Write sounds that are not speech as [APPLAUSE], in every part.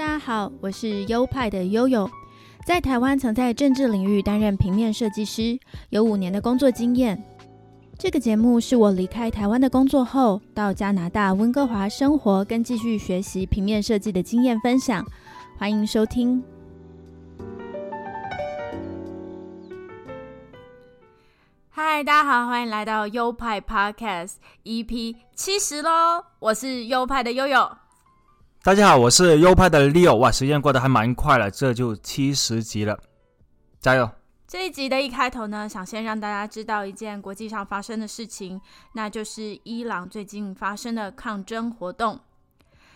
大家好，我是优派的悠悠，在台湾曾在政治领域担任平面设计师，有五年的工作经验。这个节目是我离开台湾的工作后，到加拿大温哥华生活跟继续学习平面设计的经验分享，欢迎收听。嗨，大家好，欢迎来到优派 Podcast EP 七十喽，我是优派的悠悠。大家好，我是优派的 Leo。哇，时间过得还蛮快了，这就七十集了，加油！这一集的一开头呢，想先让大家知道一件国际上发生的事情，那就是伊朗最近发生的抗争活动。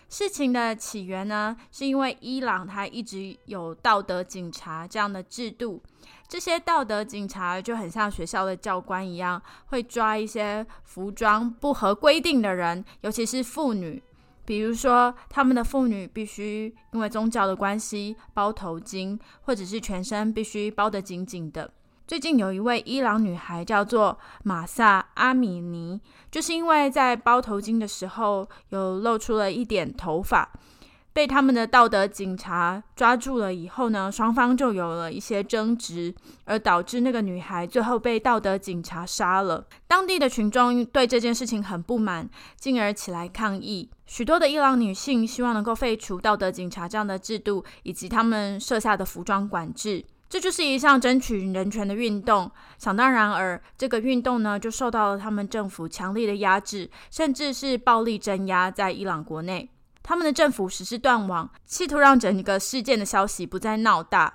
事情的起源呢，是因为伊朗它一直有道德警察这样的制度，这些道德警察就很像学校的教官一样，会抓一些服装不合规定的人，尤其是妇女。比如说，他们的妇女必须因为宗教的关系包头巾，或者是全身必须包得紧紧的。最近有一位伊朗女孩叫做马萨阿米尼，就是因为在包头巾的时候有露出了一点头发。被他们的道德警察抓住了以后呢，双方就有了一些争执，而导致那个女孩最后被道德警察杀了。当地的群众对这件事情很不满，进而起来抗议。许多的伊朗女性希望能够废除道德警察这样的制度，以及他们设下的服装管制。这就是一项争取人权的运动。想当然而，这个运动呢，就受到了他们政府强力的压制，甚至是暴力镇压在伊朗国内。他们的政府实施断网，企图让整个事件的消息不再闹大，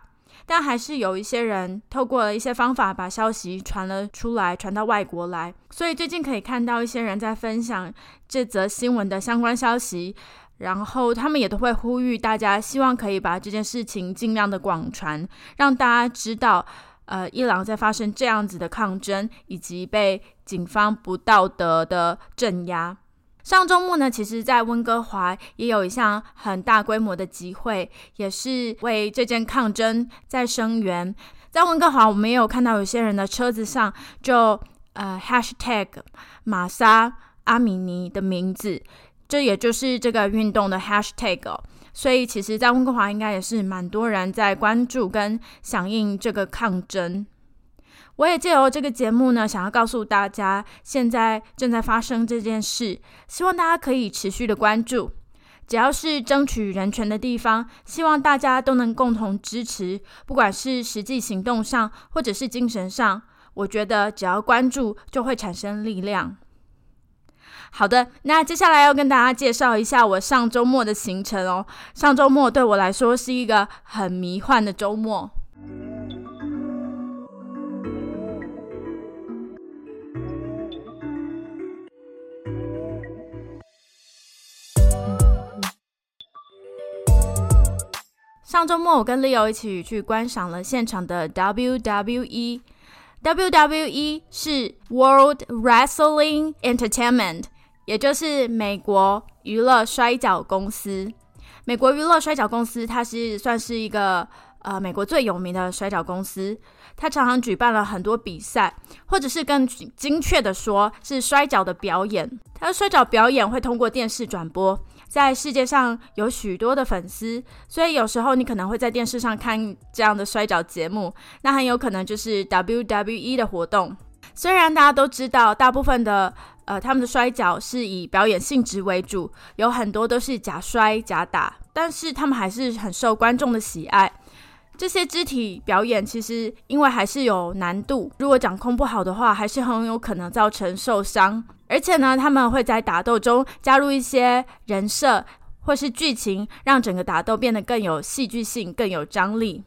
但还是有一些人透过了一些方法把消息传了出来，传到外国来。所以最近可以看到一些人在分享这则新闻的相关消息，然后他们也都会呼吁大家，希望可以把这件事情尽量的广传，让大家知道，呃，伊朗在发生这样子的抗争，以及被警方不道德的镇压。上周末呢，其实，在温哥华也有一项很大规模的集会，也是为这件抗争在声援。在温哥华，我们也有看到有些人的车子上就呃 #hashtag 玛莎阿米尼的名字，这也就是这个运动的 #hashtag。哦所以，其实，在温哥华应该也是蛮多人在关注跟响应这个抗争。我也借由这个节目呢，想要告诉大家，现在正在发生这件事，希望大家可以持续的关注。只要是争取人权的地方，希望大家都能共同支持，不管是实际行动上，或者是精神上，我觉得只要关注，就会产生力量。好的，那接下来要跟大家介绍一下我上周末的行程哦。上周末对我来说是一个很迷幻的周末。上周末，我跟 Leo 一起去观赏了现场的 WWE。WWE 是 World Wrestling Entertainment，也就是美国娱乐摔角公司。美国娱乐摔角公司，它是算是一个呃美国最有名的摔角公司。它常常举办了很多比赛，或者是更精确的说，是摔角的表演。它的摔角表演会通过电视转播。在世界上有许多的粉丝，所以有时候你可能会在电视上看这样的摔跤节目，那很有可能就是 WWE 的活动。虽然大家都知道，大部分的呃他们的摔跤是以表演性质为主，有很多都是假摔假打，但是他们还是很受观众的喜爱。这些肢体表演其实因为还是有难度，如果掌控不好的话，还是很有可能造成受伤。而且呢，他们会在打斗中加入一些人设或是剧情，让整个打斗变得更有戏剧性、更有张力。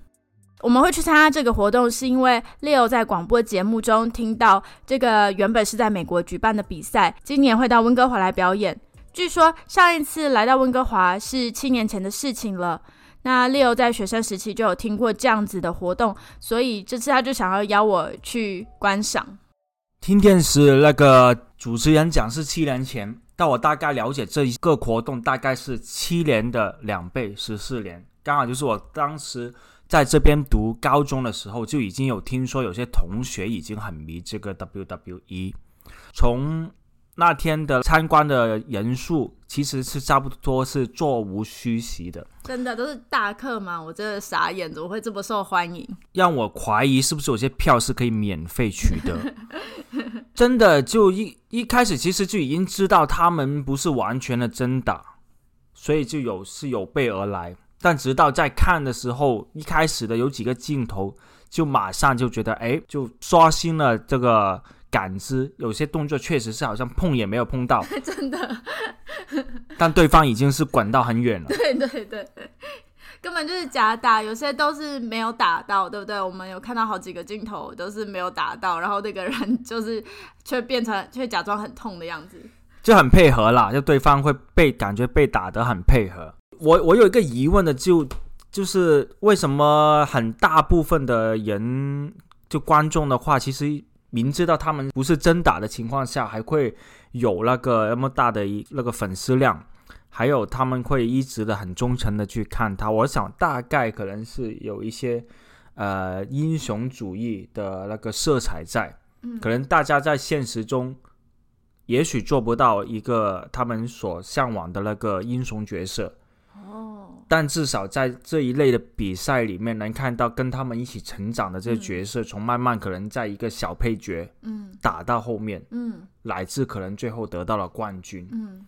我们会去参加这个活动，是因为 Leo 在广播节目中听到这个原本是在美国举办的比赛，今年会到温哥华来表演。据说上一次来到温哥华是七年前的事情了。那 Leo 在学生时期就有听过这样子的活动，所以这次他就想要邀我去观赏。听电视那个主持人讲是七年前，但我大概了解这一个活动大概是七年的两倍，十四年，刚好就是我当时在这边读高中的时候就已经有听说有些同学已经很迷这个 WWE。从那天的参观的人数其实是差不多是座无虚席的。真的都是大客嘛，我真的傻眼，怎么会这么受欢迎？让我怀疑是不是有些票是可以免费取得。[LAUGHS] 真的，就一一开始其实就已经知道他们不是完全的真打，所以就有是有备而来。但直到在看的时候，一开始的有几个镜头，就马上就觉得，哎，就刷新了这个感知。有些动作确实是好像碰也没有碰到，[LAUGHS] 真的。[LAUGHS] 但对方已经是滚到很远了。对对对，根本就是假打，有些都是没有打到，对不对？我们有看到好几个镜头都是没有打到，然后那个人就是却变成却假装很痛的样子，就很配合啦，就对方会被感觉被打得很配合。我我有一个疑问的，就就是为什么很大部分的人，就观众的话，其实明知道他们不是真打的情况下，还会有那个那么大的一那个粉丝量，还有他们会一直的很忠诚的去看他。我想大概可能是有一些呃英雄主义的那个色彩在，可能大家在现实中也许做不到一个他们所向往的那个英雄角色。但至少在这一类的比赛里面，能看到跟他们一起成长的这些角色，从慢慢可能在一个小配角，嗯，打到后面，嗯，乃至可能最后得到了冠军，嗯，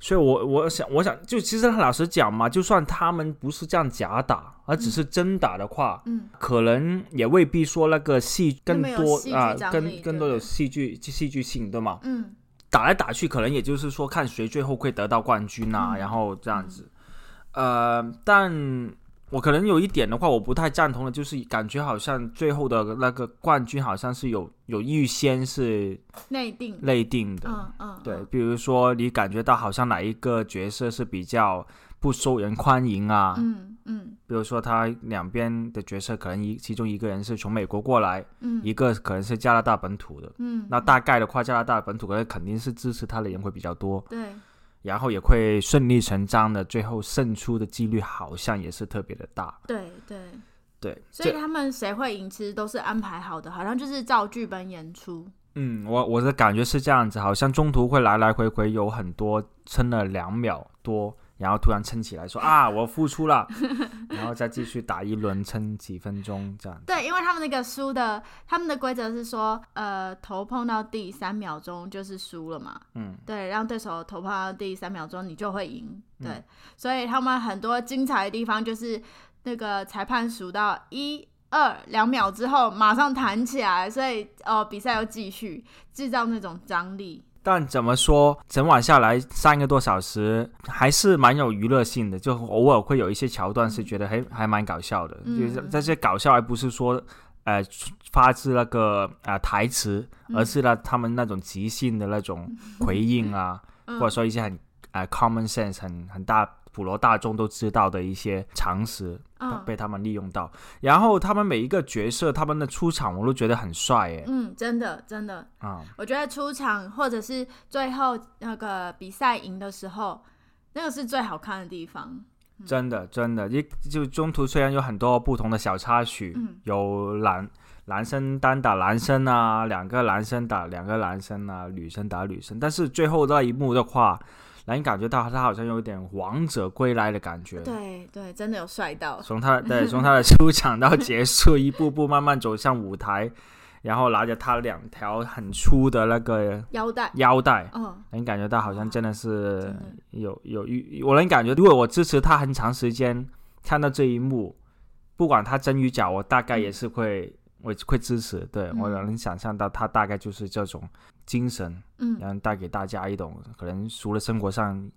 所以，我我想，我想，就其实老实讲嘛，就算他们不是这样假打，而只是真打的话，嗯，可能也未必说那个戏更多啊，更更多有戏剧戏剧性，对吗？嗯，打来打去，可能也就是说看谁最后会得到冠军啊，然后这样子。呃，但我可能有一点的话，我不太赞同的，就是感觉好像最后的那个冠军好像是有有预先是内定内定的，嗯嗯，对，比如说你感觉到好像哪一个角色是比较不受人欢迎啊，嗯嗯，比如说他两边的角色可能一其中一个人是从美国过来，嗯，一个可能是加拿大本土的，嗯，那大概的话，加拿大本土可能肯定是支持他的人会比较多，对。然后也会顺理成章的，最后胜出的几率好像也是特别的大。对对对，所以他们谁会赢，其实都是安排好的，好像就是照剧本演出。嗯，我我的感觉是这样子，好像中途会来来回回有很多撑了两秒多。然后突然撑起来说啊，[LAUGHS] 我付出了，[LAUGHS] 然后再继续打一轮，撑几分钟这样。对，因为他们那个输的，他们的规则是说，呃，头碰到地三秒钟就是输了嘛。嗯。对，让对手头碰到地三秒钟，你就会赢。对。所以他们很多精彩的地方就是那个裁判数到一二两秒之后马上弹起来，所以哦比赛又继续，制造那种张力。但怎么说，整晚下来三个多小时，还是蛮有娱乐性的。就偶尔会有一些桥段是觉得还还蛮搞笑的，就是这些搞笑，而不是说呃发自那个啊台词，而是呢他们那种即兴的那种回应啊，或者说一些很呃 common sense 很很大。普罗大众都知道的一些常识，被他们利用到。然后他们每一个角色，他们的出场我都觉得很帅，哎，嗯，真的，真的啊，我觉得出场或者是最后那个比赛赢的时候，那个是最好看的地方。真的，真的，一就中途虽然有很多不同的小插曲，有男男生单打男生啊，两个男生打两个男生啊，女生打女生，但是最后那一幕的话。让你感觉到他好像有点王者归来的感觉。对对，真的有帅到。从他对从他的 [LAUGHS] 出场到结束，一步步慢慢走向舞台，然后拿着他两条很粗的那个腰带腰带，嗯，能感觉到好像真的是有有有，我能感觉，如果我支持他很长时间，看到这一幕，不管他真与假，我大概也是会。我会支持，对我能想象到他大概就是这种精神，嗯，然后带给大家一种可能除了生活上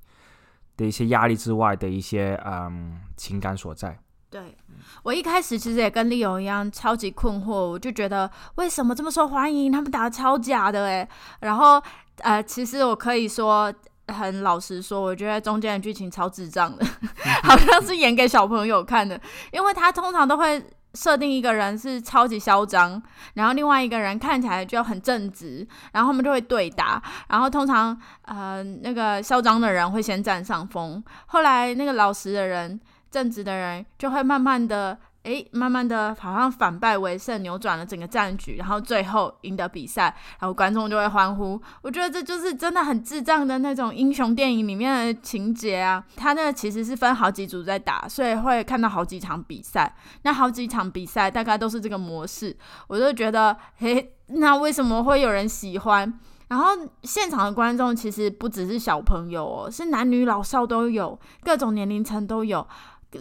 的一些压力之外的一些嗯情感所在。对我一开始其实也跟丽友一样超级困惑，我就觉得为什么这么受欢迎？他们打的超假的诶。然后呃，其实我可以说很老实说，我觉得中间的剧情超智障的，[LAUGHS] 好像是演给小朋友看的，因为他通常都会。设定一个人是超级嚣张，然后另外一个人看起来就很正直，然后他们就会对打，然后通常呃那个嚣张的人会先占上风，后来那个老实的人、正直的人就会慢慢的诶，慢慢的好像反败为胜，扭转了整个战局，然后最后赢得比赛，然后观众就会欢呼。我觉得这就是真的很智障的那种英雄电影里面的情节啊！他那个其实是分好几组在打，所以会看到好几场比赛。那好几场比赛大概都是这个模式，我就觉得，诶，那为什么会有人喜欢？然后现场的观众其实不只是小朋友哦，是男女老少都有，各种年龄层都有。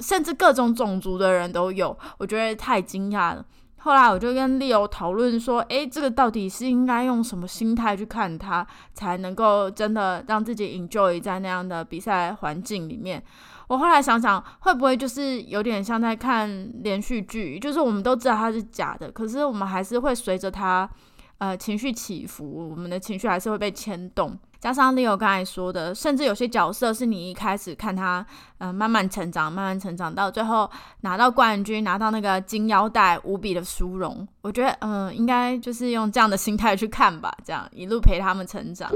甚至各种种族的人都有，我觉得太惊讶了。后来我就跟 Leo 讨论说：“诶，这个到底是应该用什么心态去看它，才能够真的让自己 enjoy 在那样的比赛环境里面？”我后来想想，会不会就是有点像在看连续剧，就是我们都知道它是假的，可是我们还是会随着它呃情绪起伏，我们的情绪还是会被牵动。加上 Leo 刚才说的，甚至有些角色是你一开始看他，嗯，慢慢成长，慢慢成长，到最后拿到冠军，拿到那个金腰带，无比的殊荣。我觉得，嗯，应该就是用这样的心态去看吧，这样一路陪他们成长。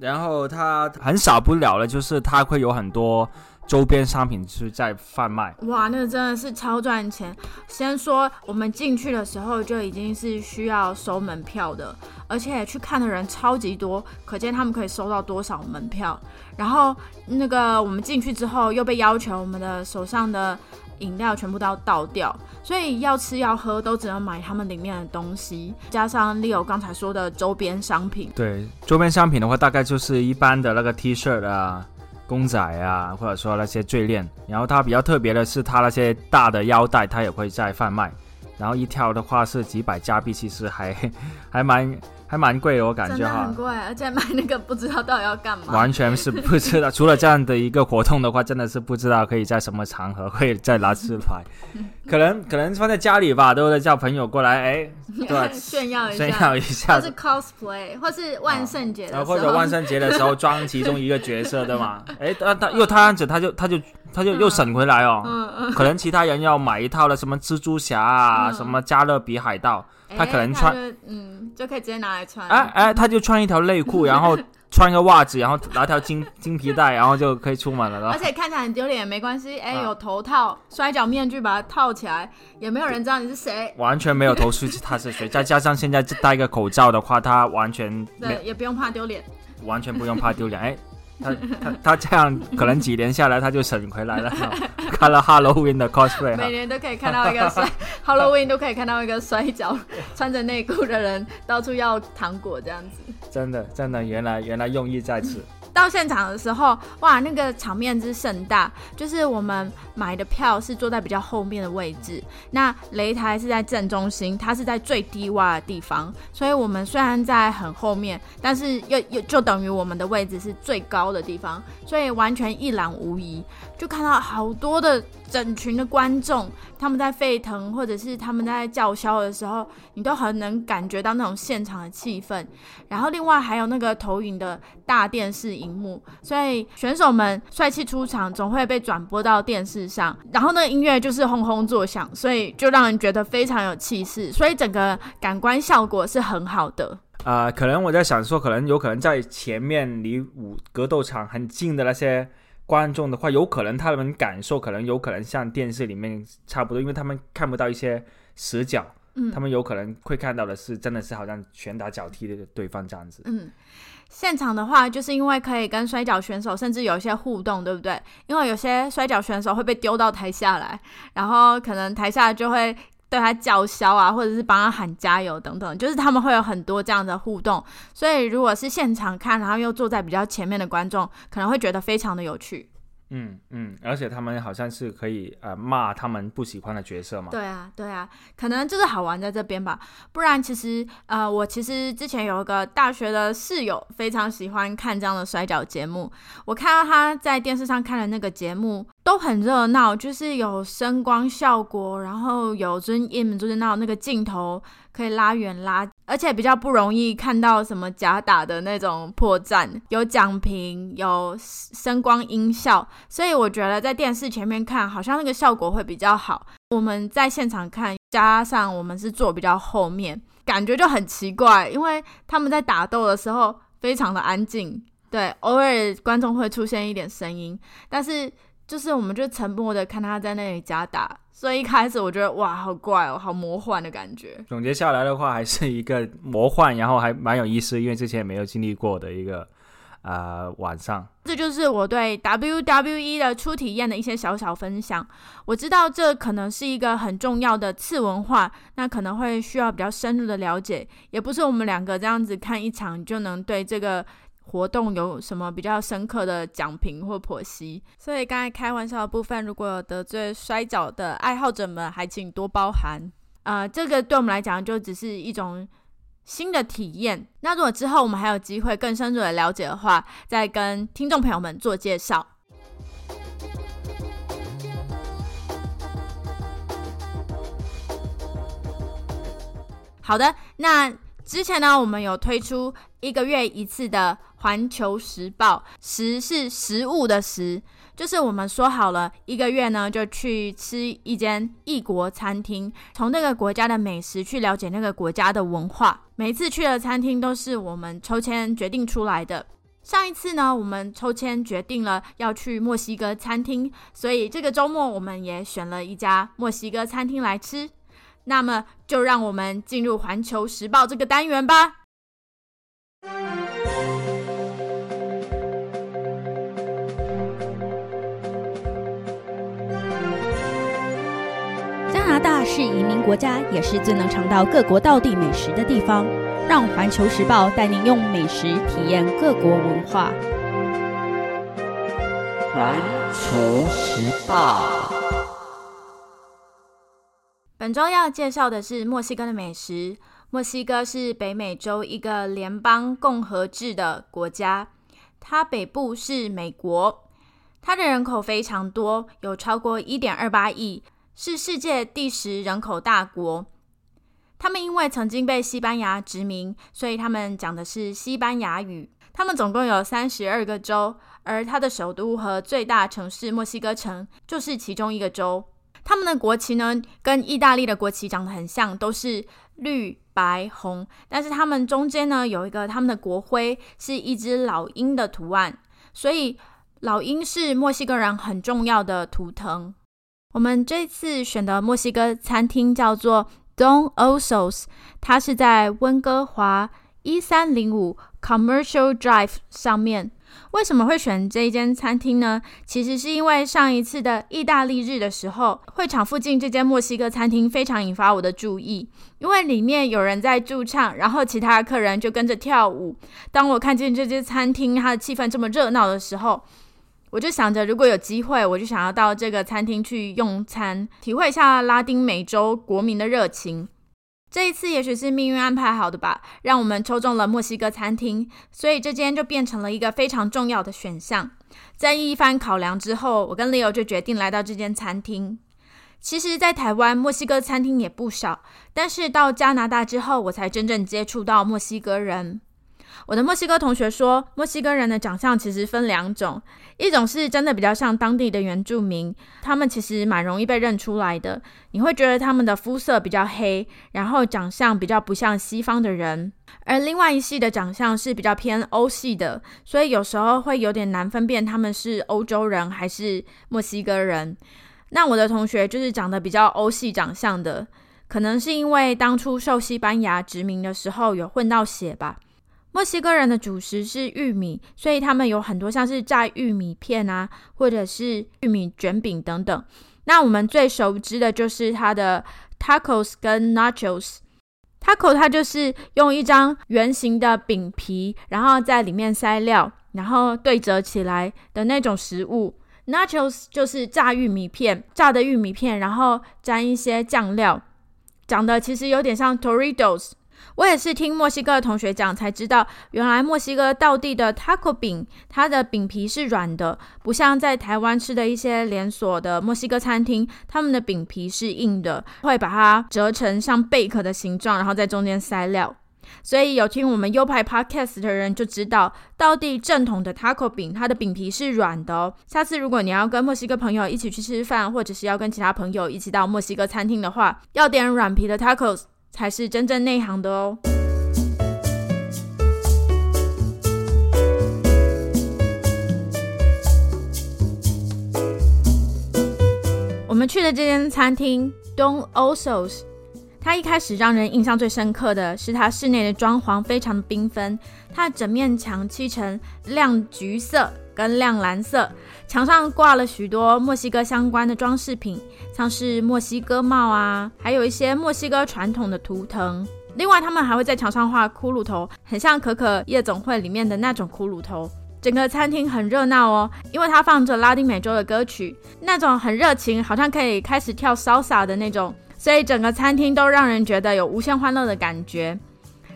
然后他很少不了了，就是他会有很多。周边商品是在贩卖，哇，那真的是超赚钱。先说我们进去的时候就已经是需要收门票的，而且去看的人超级多，可见他们可以收到多少门票。然后那个我们进去之后又被要求我们的手上的饮料全部都要倒掉，所以要吃要喝都只能买他们里面的东西，加上 Leo 刚才说的周边商品。对，周边商品的话，大概就是一般的那个 T 恤啊。公仔啊，或者说那些坠链，然后它比较特别的是，它那些大的腰带，它也会在贩卖，然后一条的话是几百加币，其实还还蛮。还蛮贵的，我感觉哈，很贵，而且买那个不知道到底要干嘛，完全是 [LAUGHS] 不知道。除了这样的一个活动的话，真的是不知道可以在什么场合会再拿出来。[LAUGHS] 可能可能放在家里吧，都会叫朋友过来，哎，[LAUGHS] 对，炫耀一下，炫耀一下，或是 cosplay，或是万圣节的时候，或者万圣节的时候装其中一个角色，对吗？哎，他他又他样子，他就他就他就又省回来哦。嗯嗯。可能其他人要买一套的什么蜘蛛侠啊，什么加勒比海盗。他可能穿，嗯，就可以直接拿来穿。哎哎，他就穿一条内裤，[LAUGHS] 然后穿个袜子，然后拿条金 [LAUGHS] 金皮带，然后就可以出门了。而且看起来很丢脸也没关系，哎，有头套、摔跤面具把它套起来，也没有人知道你是谁。完全没有头绪他是谁，再加上现在戴个口罩的话，他完全对，也不用怕丢脸，完全不用怕丢脸。哎。他他他这样可能几年下来他就省回来了，[LAUGHS] 看了 Halloween 的 cosplay，每年都可以看到一个摔 [LAUGHS] Halloween 都可以看到一个摔跤穿着内裤的人到处要糖果这样子，真的真的原来原来用意在此。到现场的时候，哇，那个场面之盛大，就是我们买的票是坐在比较后面的位置，那擂台是在正中心，它是在最低洼的地方，所以我们虽然在很后面，但是又又就等于我们的位置是最高的地方，所以完全一览无遗，就看到好多的整群的观众，他们在沸腾或者是他们在叫嚣的时候，你都很能感觉到那种现场的气氛，然后另外还有那个投影的大电视。荧幕，所以选手们帅气出场，总会被转播到电视上，然后那音乐就是轰轰作响，所以就让人觉得非常有气势，所以整个感官效果是很好的。啊，可能我在想说，可能有可能在前面离武格斗场很近的那些观众的话，有可能他们感受可能有可能像电视里面差不多，因为他们看不到一些死角，嗯，他们有可能会看到的是真的是好像拳打脚踢的对方这样子，嗯。现场的话，就是因为可以跟摔跤选手甚至有一些互动，对不对？因为有些摔跤选手会被丢到台下来，然后可能台下就会对他叫嚣啊，或者是帮他喊加油等等，就是他们会有很多这样的互动。所以如果是现场看，然后又坐在比较前面的观众，可能会觉得非常的有趣。嗯嗯，而且他们好像是可以呃骂他们不喜欢的角色嘛。对啊对啊，可能就是好玩在这边吧。不然其实呃，我其实之前有一个大学的室友，非常喜欢看这样的摔跤节目。我看到他在电视上看的那个节目，都很热闹，就是有声光效果，然后有尊敬就是那那个镜头可以拉远拉，而且比较不容易看到什么假打的那种破绽，有奖评，有声光音效，所以我觉得在电视前面看好像那个效果会比较好。我们在现场看，加上我们是坐比较后面，感觉就很奇怪，因为他们在打斗的时候非常的安静，对，偶尔观众会出现一点声音，但是。就是我们就沉默的看他在那里假打，所以一开始我觉得哇，好怪哦，好魔幻的感觉。总结下来的话，还是一个魔幻，然后还蛮有意思，因为之前也没有经历过的一个呃晚上。这就是我对 WWE 的初体验的一些小小分享。我知道这可能是一个很重要的次文化，那可能会需要比较深入的了解，也不是我们两个这样子看一场就能对这个。活动有什么比较深刻的奖评或剖析？所以刚才开玩笑的部分，如果有得罪摔跤的爱好者们，还请多包涵。呃，这个对我们来讲就只是一种新的体验。那如果之后我们还有机会更深入的了解的话，再跟听众朋友们做介绍。好的，那之前呢，我们有推出一个月一次的。环球时报，食是食物的食，就是我们说好了，一个月呢就去吃一间异国餐厅，从那个国家的美食去了解那个国家的文化。每次去的餐厅都是我们抽签决定出来的。上一次呢，我们抽签决定了要去墨西哥餐厅，所以这个周末我们也选了一家墨西哥餐厅来吃。那么就让我们进入环球时报这个单元吧。是移民国家，也是最能尝到各国道地美食的地方。让环球时报带您用美食体验各国文化。环球时报。本周要介绍的是墨西哥的美食。墨西哥是北美洲一个联邦共和制的国家，它北部是美国，它的人口非常多，有超过一点二八亿。是世界第十人口大国。他们因为曾经被西班牙殖民，所以他们讲的是西班牙语。他们总共有三十二个州，而它的首都和最大城市墨西哥城就是其中一个州。他们的国旗呢，跟意大利的国旗长得很像，都是绿白红。但是他们中间呢，有一个他们的国徽是一只老鹰的图案，所以老鹰是墨西哥人很重要的图腾。我们这次选的墨西哥餐厅叫做 Don Osos，它是在温哥华一三零五 Commercial Drive 上面。为什么会选这一间餐厅呢？其实是因为上一次的意大利日的时候，会场附近这间墨西哥餐厅非常引发我的注意，因为里面有人在驻唱，然后其他客人就跟着跳舞。当我看见这间餐厅它的气氛这么热闹的时候，我就想着，如果有机会，我就想要到这个餐厅去用餐，体会一下拉丁美洲国民的热情。这一次也许是命运安排好的吧，让我们抽中了墨西哥餐厅，所以这间就变成了一个非常重要的选项。在一番考量之后，我跟 Leo 就决定来到这间餐厅。其实，在台湾墨西哥餐厅也不少，但是到加拿大之后，我才真正接触到墨西哥人。我的墨西哥同学说，墨西哥人的长相其实分两种，一种是真的比较像当地的原住民，他们其实蛮容易被认出来的。你会觉得他们的肤色比较黑，然后长相比较不像西方的人；而另外一系的长相是比较偏欧系的，所以有时候会有点难分辨他们是欧洲人还是墨西哥人。那我的同学就是长得比较欧系长相的，可能是因为当初受西班牙殖民的时候有混到血吧。墨西哥人的主食是玉米，所以他们有很多像是炸玉米片啊，或者是玉米卷饼等等。那我们最熟知的就是它的 tacos 跟 nachos。taco 它就是用一张圆形的饼皮，然后在里面塞料，然后对折起来的那种食物。nachos 就是炸玉米片，炸的玉米片，然后沾一些酱料，长得其实有点像 Doritos。我也是听墨西哥的同学讲才知道，原来墨西哥道地的 taco 饼，它的饼皮是软的，不像在台湾吃的一些连锁的墨西哥餐厅，他们的饼皮是硬的，会把它折成像贝壳的形状，然后在中间塞料。所以有听我们优牌 podcast 的人就知道，道地正统的 taco 饼，它的饼皮是软的哦。下次如果你要跟墨西哥朋友一起去吃饭，或者是要跟其他朋友一起到墨西哥餐厅的话，要点软皮的 tacos 才是真正内行的哦。我们去的这间餐厅 Don Osos。它一开始让人印象最深刻的是它室内的装潢非常缤纷，它的整面墙漆成亮橘色跟亮蓝色，墙上挂了许多墨西哥相关的装饰品，像是墨西哥帽啊，还有一些墨西哥传统的图腾。另外，他们还会在墙上画骷髅头，很像可可夜总会里面的那种骷髅头。整个餐厅很热闹哦，因为它放着拉丁美洲的歌曲，那种很热情，好像可以开始跳 salsa 的那种。所以整个餐厅都让人觉得有无限欢乐的感觉。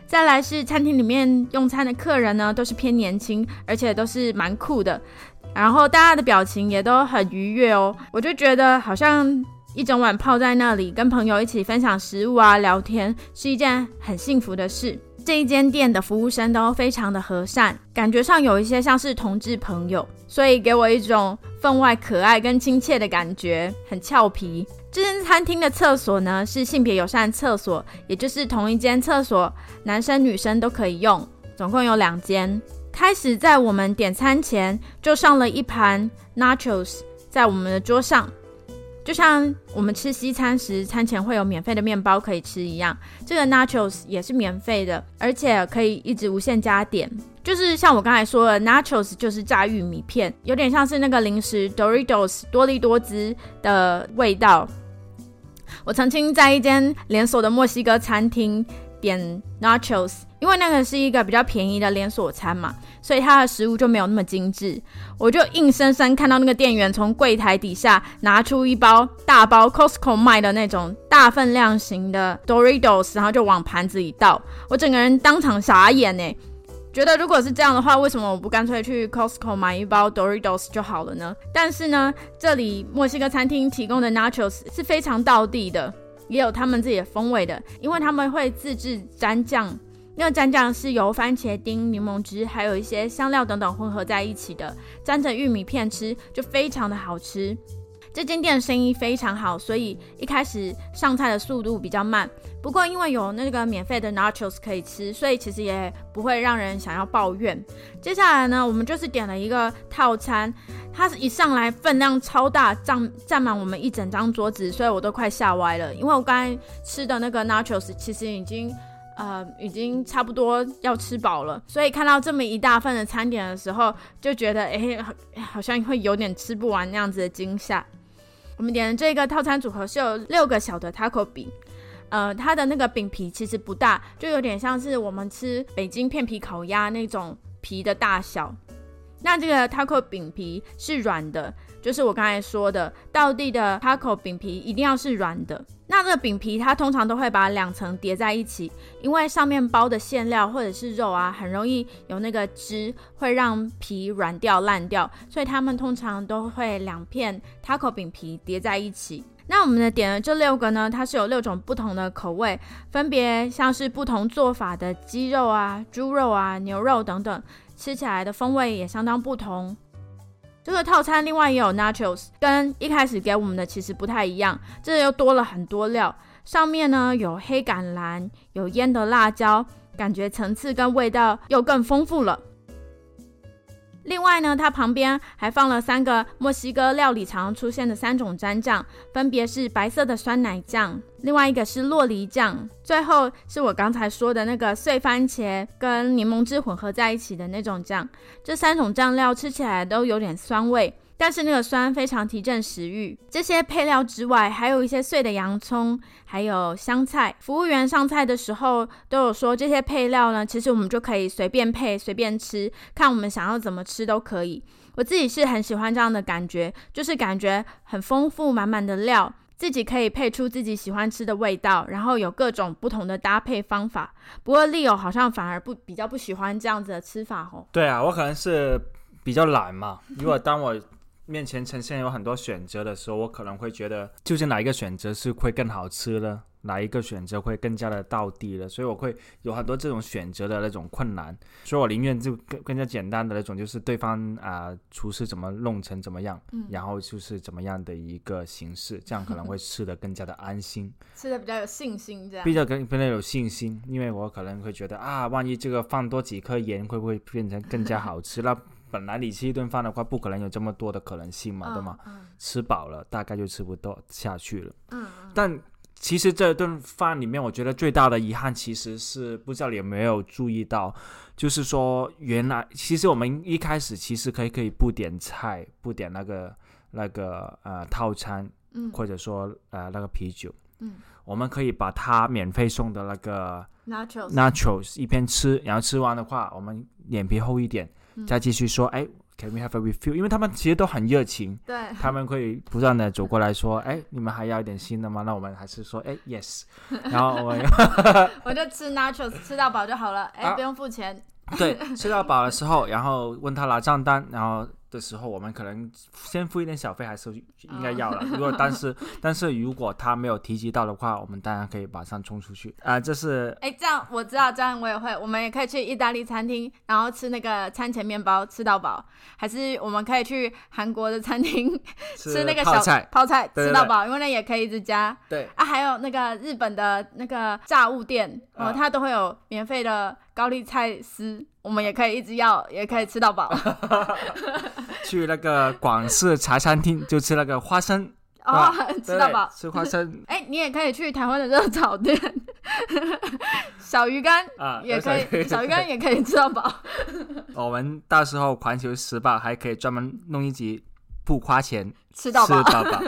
再来是餐厅里面用餐的客人呢，都是偏年轻，而且都是蛮酷的。然后大家的表情也都很愉悦哦，我就觉得好像一整晚泡在那里，跟朋友一起分享食物啊、聊天，是一件很幸福的事。这一间店的服务生都非常的和善，感觉上有一些像是同志朋友，所以给我一种分外可爱跟亲切的感觉，很俏皮。这间餐厅的厕所呢是性别友善厕所，也就是同一间厕所，男生女生都可以用，总共有两间。开始在我们点餐前就上了一盘 nachos 在我们的桌上，就像我们吃西餐时餐前会有免费的面包可以吃一样，这个 nachos 也是免费的，而且可以一直无限加点。就是像我刚才说的，nachos 就是炸玉米片，有点像是那个零食 Doritos 多利多滋的味道。我曾经在一间连锁的墨西哥餐厅点 nachos，因为那个是一个比较便宜的连锁餐嘛，所以它的食物就没有那么精致。我就硬生生看到那个店员从柜台底下拿出一包大包 Costco 卖的那种大分量型的 Doritos，然后就往盘子里倒，我整个人当场傻眼呢。觉得如果是这样的话，为什么我不干脆去 Costco 买一包 Doritos 就好了呢？但是呢，这里墨西哥餐厅提供的 Nachos 是非常道地的，也有他们自己的风味的，因为他们会自制蘸酱，那个蘸酱是由番茄丁、柠檬汁还有一些香料等等混合在一起的，沾着玉米片吃就非常的好吃。这间店生意非常好，所以一开始上菜的速度比较慢。不过因为有那个免费的 nachos 可以吃，所以其实也不会让人想要抱怨。接下来呢，我们就是点了一个套餐，它是一上来分量超大，占占满我们一整张桌子，所以我都快吓歪了。因为我刚才吃的那个 nachos 其实已经呃已经差不多要吃饱了，所以看到这么一大份的餐点的时候，就觉得哎好像会有点吃不完那样子的惊吓。我们点的这个套餐组合是有六个小的 taco 饼，呃，它的那个饼皮其实不大，就有点像是我们吃北京片皮烤鸭那种皮的大小。那这个 taco 饼皮是软的，就是我刚才说的，道地的 taco 饼皮一定要是软的。那这个饼皮它通常都会把两层叠在一起，因为上面包的馅料或者是肉啊，很容易有那个汁，会让皮软掉烂掉，所以他们通常都会两片 taco 饼皮叠在一起。那我们的点的这六个呢，它是有六种不同的口味，分别像是不同做法的鸡肉啊、猪肉啊、牛肉等等，吃起来的风味也相当不同。这个套餐另外也有 Naturals，跟一开始给我们的其实不太一样，这又多了很多料。上面呢有黑橄榄，有腌的辣椒，感觉层次跟味道又更丰富了。另外呢，它旁边还放了三个墨西哥料理常出现的三种蘸酱，分别是白色的酸奶酱，另外一个是洛梨酱，最后是我刚才说的那个碎番茄跟柠檬汁混合在一起的那种酱。这三种酱料吃起来都有点酸味。但是那个酸非常提振食欲。这些配料之外，还有一些碎的洋葱，还有香菜。服务员上菜的时候都有说，这些配料呢，其实我们就可以随便配、随便吃，看我们想要怎么吃都可以。我自己是很喜欢这样的感觉，就是感觉很丰富、满满的料，自己可以配出自己喜欢吃的味道，然后有各种不同的搭配方法。不过 Leo 好像反而不比较不喜欢这样子的吃法哦。对啊，我可能是比较懒嘛。[LAUGHS] 如果当我面前呈现有很多选择的时候，我可能会觉得究竟哪一个选择是会更好吃呢？哪一个选择会更加的到地了？所以我会有很多这种选择的那种困难，所以我宁愿就更更加简单的那种，就是对方啊、厨师怎么弄成怎么样，嗯然后就是怎么样的一个形式，这样可能会 [LAUGHS] 吃的更加的安心，吃的比较有信心，这样比较更更加有信心，因为我可能会觉得啊，万一这个放多几颗盐，会不会变成更加好吃？那本来你吃一顿饭的话，不可能有这么多的可能性嘛，对吗？？嗯吃饱了，大概就吃不到下去了。嗯嗯但其实这顿饭里面，我觉得最大的遗憾其实是不知道你有没有注意到，就是说原来其实我们一开始其实可以可以不点菜，不点那个那个呃套餐，嗯或者说呃那个啤酒，嗯我们可以把它免费送的那个，Nachos，nachos 一边吃，然后吃完的话，我们脸皮厚一点，嗯再继续说，哎，Can we have a refill？因为他们其实都很热情。对，他们会不断的走过来说：“哎，你们还要一点新的吗？”那我们还是说：“哎，yes。[LAUGHS] ”然后我们 [LAUGHS] 我就吃 Nachos，吃到饱就好了，哎，啊不用付钱。对吃到饱的时候，然后问他拿账单，然后的时候，我们可能先付一点小费，还是应该要了。如果但是 [LAUGHS] 但是如果他没有提及到的话，我们当然可以马上冲出去啊、这是哎，这样我知道，这样我也会。我们也可以去意大利餐厅，然后吃那个餐前面包，吃到饱；还是我们可以去韩国的餐厅 [LAUGHS] 吃那个小泡菜，泡菜吃到饱，因为那也可以一直加。对啊，还有那个日本的那个炸物店，哦，啊它都会有免费的高丽菜丝，我们也可以一直要，也可以吃到饱。[LAUGHS] 去那个广式茶餐厅就吃那个花生，哦，对 [LAUGHS] 吃到饱。吃花生 [LAUGHS] 哎、你也可以去台湾的热炒店，小鱼干啊，也可以，小鱼干也可以吃到饱。我们到时候环球时报还可以专门弄一集不花钱吃到饱，吃到饱。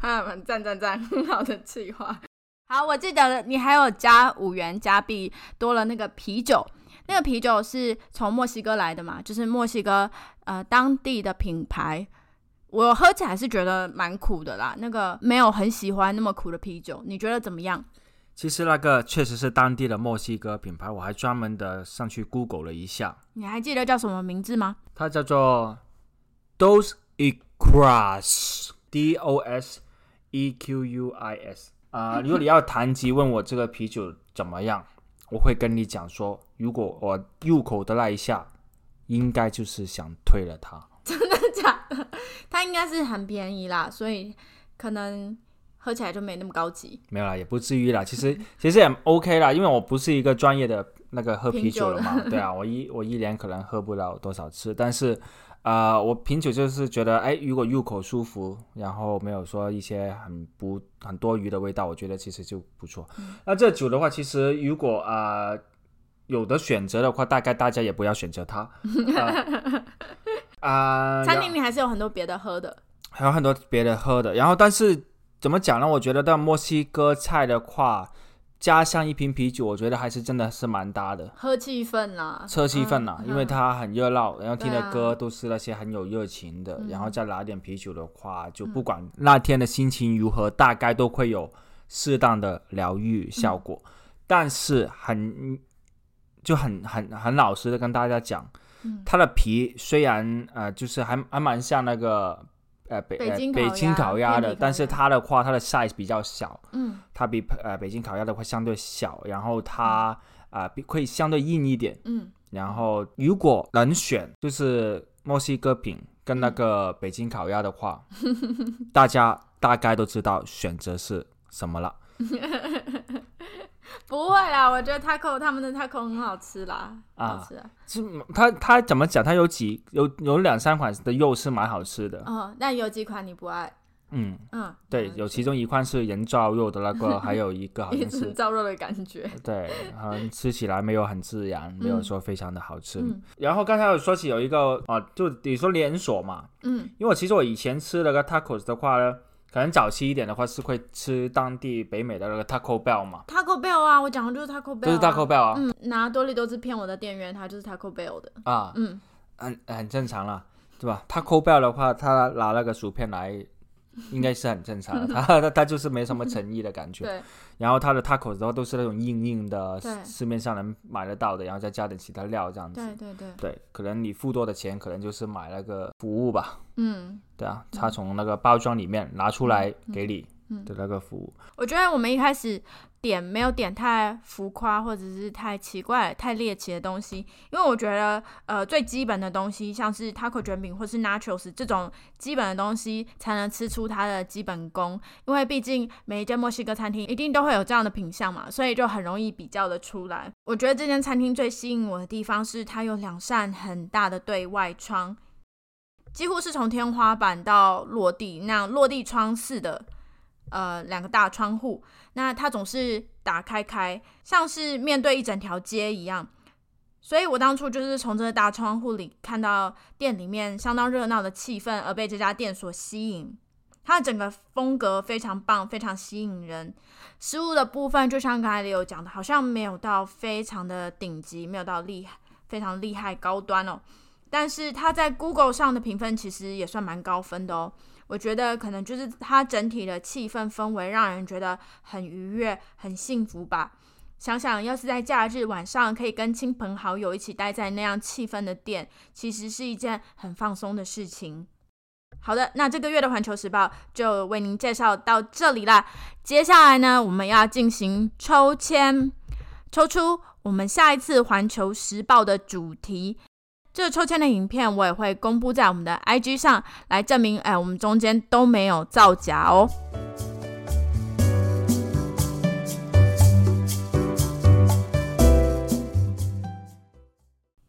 啊，赞赞赞，很好的计划。好，我记得你还有加五元加币，多了那个啤酒。那个啤酒是从墨西哥来的嘛，就是墨西哥呃当地的品牌。我喝起来是觉得蛮苦的啦，那个没有很喜欢那么苦的啤酒，你觉得怎么样？其实那个确实是当地的墨西哥品牌，我还专门的上去 Google 了一下，你还记得叫什么名字吗？它叫做 Dos Equis，D O S E Q U I S。啊、如果你要谈及问我这个啤酒怎么样，我会跟你讲说，如果我入口的那一下，应该就是想退了它。[LAUGHS] 真的假的？[LAUGHS] 它应该是很便宜啦，所以可能喝起来就没那么高级。没有啦，也不至于啦。其实其实也 OK 啦，因为我不是一个专业的那个喝啤酒的嘛，对啊，我一我一年可能喝不了多少次，但是呃，我品酒就是觉得，哎，如果入口舒服，然后没有说一些很不很多余的味道，我觉得其实就不错。那这酒的话，其实如果啊、呃有的选择的话，大概大家也不要选择它。[LAUGHS] 啊、呃餐厅里还是有很多别的喝的。还有很多别的喝的。然后，但是怎么讲呢？我觉得到墨西哥菜的话，加上一瓶啤酒，我觉得还是真的是蛮搭的，喝气氛啦，车气氛啦，嗯因为它很热闹，然后听的歌都是那些很有热情的，嗯。然后再拿点啤酒的话，就不管那天的心情如何，大概都会有适当的疗愈效果。嗯。但是很就很很很老实的跟大家讲，嗯。它的皮虽然呃就是还还蛮像那个呃北北京呃、北京烤鸭的，但是它的话它的 size 比较小，嗯它比呃北京烤鸭的话相对小，然后它啊、比会相对硬一点。嗯，然后如果能选，就是墨西哥饼跟那个北京烤鸭的话，大家大概都知道选择是什么了。[LAUGHS] [LAUGHS] 不会啦，我觉得 taco 他们的 taco 很好吃啦，啊好吃啊。是它它怎么讲？它有几有有两三款的肉是蛮好吃的。哦，那有几款你不爱？嗯，嗯，对，有其中一款是人造肉的那个，[LAUGHS] 还有一个好像是人造肉的感觉。[LAUGHS] 对，嗯，吃起来没有很自然，没有说非常的好吃。嗯然后刚才有说起有一个啊，就你说连锁嘛，嗯因为我其实我以前吃那个 tacos 的话呢，可能早期一点的话是会吃当地北美的那个 Taco Bell 嘛，，Taco Bell 啊，我讲的就是 Taco Bell，、啊、就是 Taco Bell 啊，嗯，拿多利多汁骗我的店员，他就是 Taco Bell 的。啊，嗯，很很正常啦，对吧？Taco Bell 的话，他拿那个薯片来应该是很正常的。[LAUGHS] 他他他就是没什么诚意的感觉。对然后他的 tacos 的话都是那种硬硬的对，市面上能买得到的，然后再加点其他料这样子。对对对，对，可能你付多的钱，可能就是买那个服务吧。嗯，对啊，他从那个包装里面拿出来嗯给你嗯的那个服务。我觉得我们一开始点没有点太浮夸或者是太奇怪、太猎奇的东西，因为我觉得呃最基本的东西，像是 taco 卷饼或是 nachos 这种基本的东西，才能吃出它的基本功。因为毕竟每一间墨西哥餐厅一定都会有这样的品相嘛，所以就很容易比较的出来。我觉得这间餐厅最吸引我的地方是它有两扇很大的对外窗。几乎是从天花板到落地那样落地窗式的，呃，两个大窗户，那它总是打开开，像是面对一整条街一样。所以我当初就是从这个大窗户里看到店里面相当热闹的气氛，而被这家店所吸引。它的整个风格非常棒，非常吸引人。食物的部分，就像刚才有讲的，好像没有到非常的顶级，没有到厉害，非常厉害高端哦。但是它在 Google 上的评分其实也算蛮高分的哦。我觉得可能就是它整体的气氛氛围让人觉得很愉悦、很幸福吧。想想要是在假日晚上可以跟亲朋好友一起待在那样气氛的店，其实是一件很放松的事情。好的，那这个月的环球时报就为您介绍到这里啦。接下来呢，我们要进行抽签，抽出我们下一次环球时报的主题。这个抽签的影片我也会公布在我们的 IG 上，来证明，哎，我们中间都没有造假哦。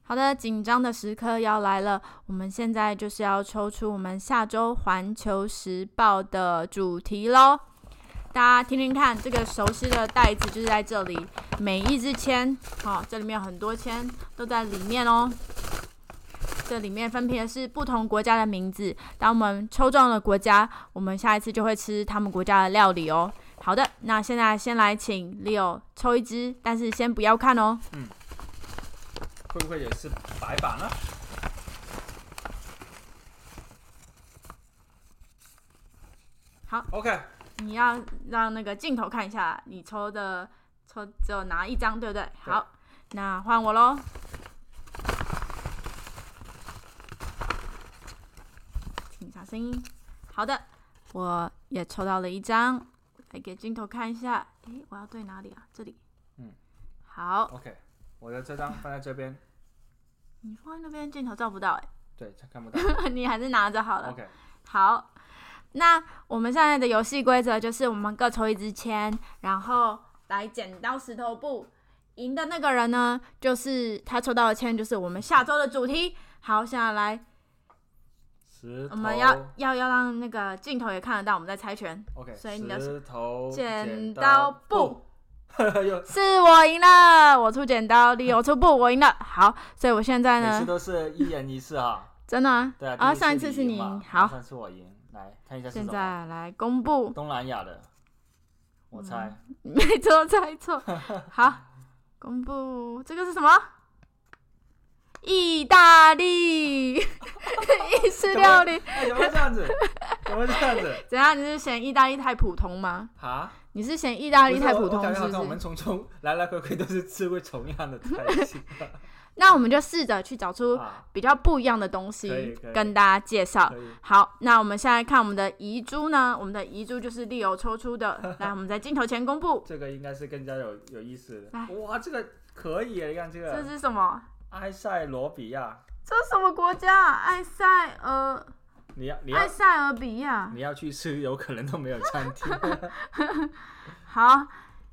好的，紧张的时刻要来了，我们现在就是要抽出我们下周《环球时报》的主题喽。大家听听看，这个熟悉的袋子就是在这里，每一支签，好、这里面有很多签都在里面哦。这里面分别是不同国家的名字。当我们抽中了国家，我们下一次就会吃他们国家的料理哦。好的，那现在先来请 Leo 抽一支，但是先不要看哦。嗯会不会也是白板呢？好，OK，你要让那个镜头看一下，你抽的抽只有拿一张，对不对？对好，那换我喽。听一下声音。好的，我也抽到了一张，来给镜头看一下。诶，我要对哪里啊？这里。嗯。好，OK，我的这张放在这边，你放在那边，镜头照不到、对，他看不到。[LAUGHS] 你还是拿着好了。OK，好，那我们现在的游戏规则就是我们各抽一支签，然后来剪刀石头布，赢的那个人呢，就是他抽到的签，就是我们下周的主题。好，现在来，石头。我们要要要让那个镜头也看得到我们在猜拳。OK，所以你的石头剪刀刀布，又 [LAUGHS] 是我赢了，我出剪刀，你我出布，我赢了。好，所以我现在呢，每次都是一人一次哈。真的啊，对啊，上一次是你你赢嘛，好，上次我赢。来看一下是现？在来公布，东南亚的，我猜。[LAUGHS] 没错，猜错。好，公布这个是什么？意大利意式料理。哎，怎么会这样子？怎么会这样子？怎样？你是嫌意大利太普通吗？哈？你是嫌意大利太普不是我通是不是？们从从来来回回都是吃过同样的菜系 [LAUGHS] 那我们就试着去找出啊，比较不一样的东西跟大家介绍。好，那我们现在看我们的遗珠呢？我们的遗珠就是利友抽出的。[LAUGHS] 来，我们在镜头前公布，这个应该是更加有有意思的。哇，这个可以耶！你看这个这是什么？埃塞罗比亚，这是什么国家？埃塞俄你要你要埃塞俄比亚。你要去吃，有可能都没有餐厅。[LAUGHS] 好，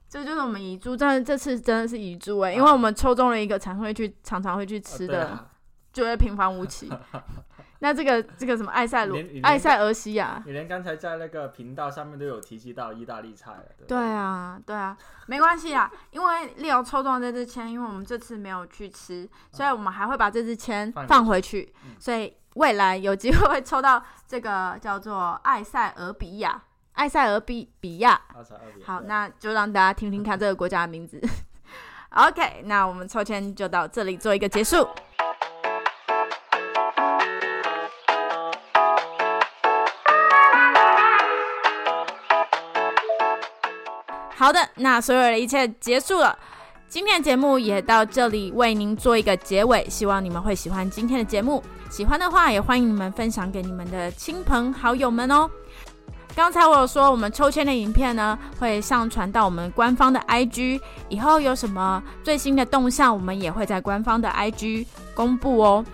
这就是我们遗珠，但是这次真的是遗珠哎，因为我们抽中了一个常会去常常会去吃的，啊啊就会平凡无奇。[LAUGHS] 那这个这个什么埃塞罗埃塞俄西亚，你连刚才在那个频道上面都有提及到意大利菜了，对？啊对啊，没关系啊，[LAUGHS] 因为 Leo 抽中了这支签，因为我们这次没有去吃，所以我们还会把这支签放回去。嗯，所以未来有机会会抽到这个叫做埃塞俄比亚，[LAUGHS] 埃塞俄比比亚。好，那就让大家听听看这个国家的名字。[LAUGHS] OK，那我们抽签就到这里做一个结束。好的，那所有的一切结束了，今天的节目也到这里为您做一个结尾，希望你们会喜欢今天的节目。喜欢的话，也欢迎你们分享给你们的亲朋好友们哦。刚才我有说，我们抽签的影片呢会上传到我们官方的 IG，以后有什么最新的动向，我们也会在官方的 IG 公布哦。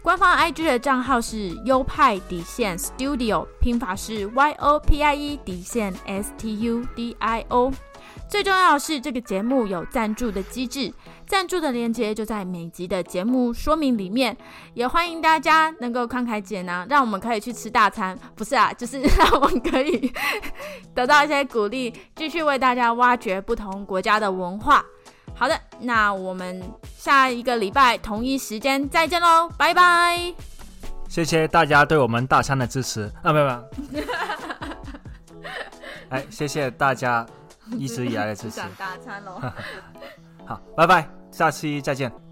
官方 IG 的账号是优派底线 Studio，拼法是 Y O P I E 底线 S T U D I O。最重要的是，这个节目有赞助的机制，赞助的链接就在每集的节目说明里面。也欢迎大家能够慷慨解囊，让我们可以去吃大餐。不是啊，就是让我们可以 [LAUGHS] 得到一些鼓励，继续为大家挖掘不同国家的文化。好的，那我们下一个礼拜同一时间再见喽，拜拜。谢谢大家对我们大餐的支持啊！没有没有，哎，谢谢大家一直以来的支持。大餐喽。[LAUGHS] 好，拜拜，下期再见。